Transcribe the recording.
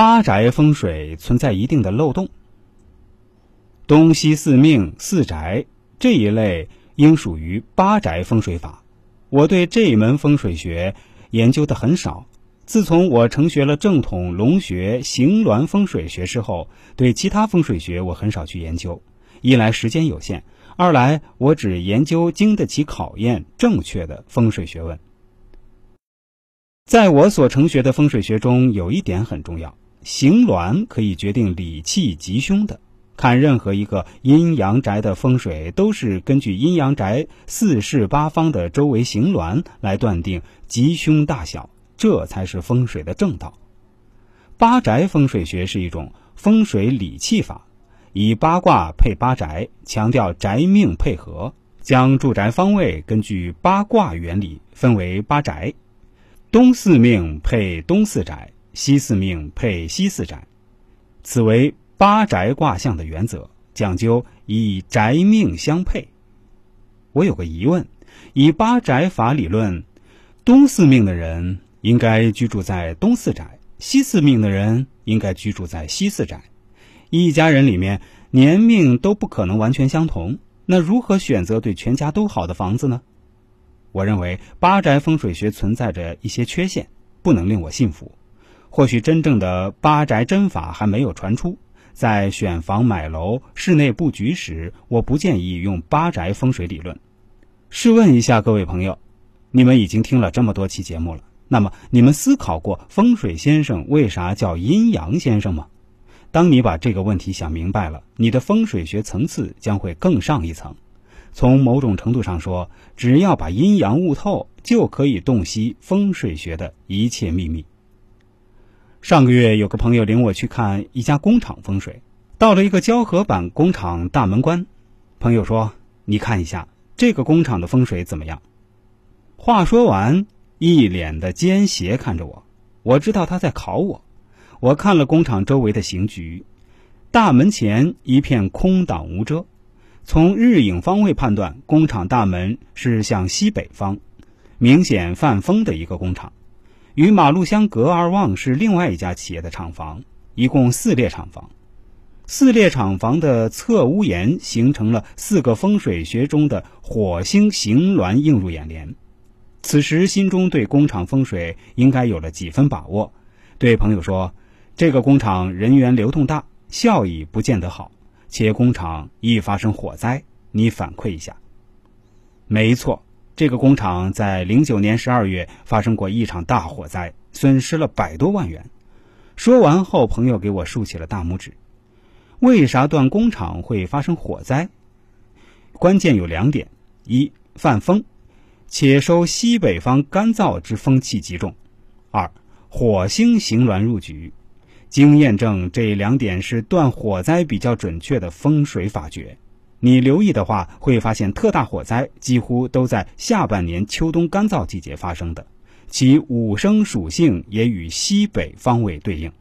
八宅风水存在一定的漏洞。东西四命四宅这一类应属于八宅风水法。我对这一门风水学研究的很少。自从我成学了正统龙学行峦风水学之后，对其他风水学我很少去研究。一来时间有限，二来我只研究经得起考验、正确的风水学问。在我所成学的风水学中，有一点很重要：行峦可以决定理气吉凶的。看任何一个阴阳宅的风水，都是根据阴阳宅四世八方的周围行峦来断定吉凶大小。这才是风水的正道。八宅风水学是一种风水理气法，以八卦配八宅，强调宅命配合，将住宅方位根据八卦原理分为八宅，东四命配东四宅，西四命配西四宅，此为八宅卦象的原则，讲究以宅命相配。我有个疑问：以八宅法理论，东四命的人。应该居住在东四宅，西四命的人应该居住在西四宅。一家人里面年命都不可能完全相同，那如何选择对全家都好的房子呢？我认为八宅风水学存在着一些缺陷，不能令我信服。或许真正的八宅真法还没有传出，在选房买楼、室内布局时，我不建议用八宅风水理论。试问一下各位朋友，你们已经听了这么多期节目了。那么，你们思考过风水先生为啥叫阴阳先生吗？当你把这个问题想明白了，你的风水学层次将会更上一层。从某种程度上说，只要把阴阳悟透，就可以洞悉风水学的一切秘密。上个月有个朋友领我去看一家工厂风水，到了一个胶合板工厂大门关，朋友说：“你看一下这个工厂的风水怎么样？”话说完。一脸的奸邪看着我，我知道他在考我。我看了工厂周围的刑局，大门前一片空挡无遮。从日影方位判断，工厂大门是向西北方，明显犯风的一个工厂。与马路相隔而望是另外一家企业的厂房，一共四列厂房。四列厂房的侧屋檐形成了四个风水学中的火星形峦映入眼帘。此时心中对工厂风水应该有了几分把握，对朋友说：“这个工厂人员流动大，效益不见得好，且工厂易发生火灾，你反馈一下。”没错，这个工厂在零九年十二月发生过一场大火灾，损失了百多万元。说完后，朋友给我竖起了大拇指。为啥断工厂会发生火灾？关键有两点：一犯风。且收西北方干燥之风气极重。二，火星行峦入局，经验证这两点是断火灾比较准确的风水法诀。你留意的话，会发现特大火灾几乎都在下半年秋冬干燥季节发生的，其五生属性也与西北方位对应。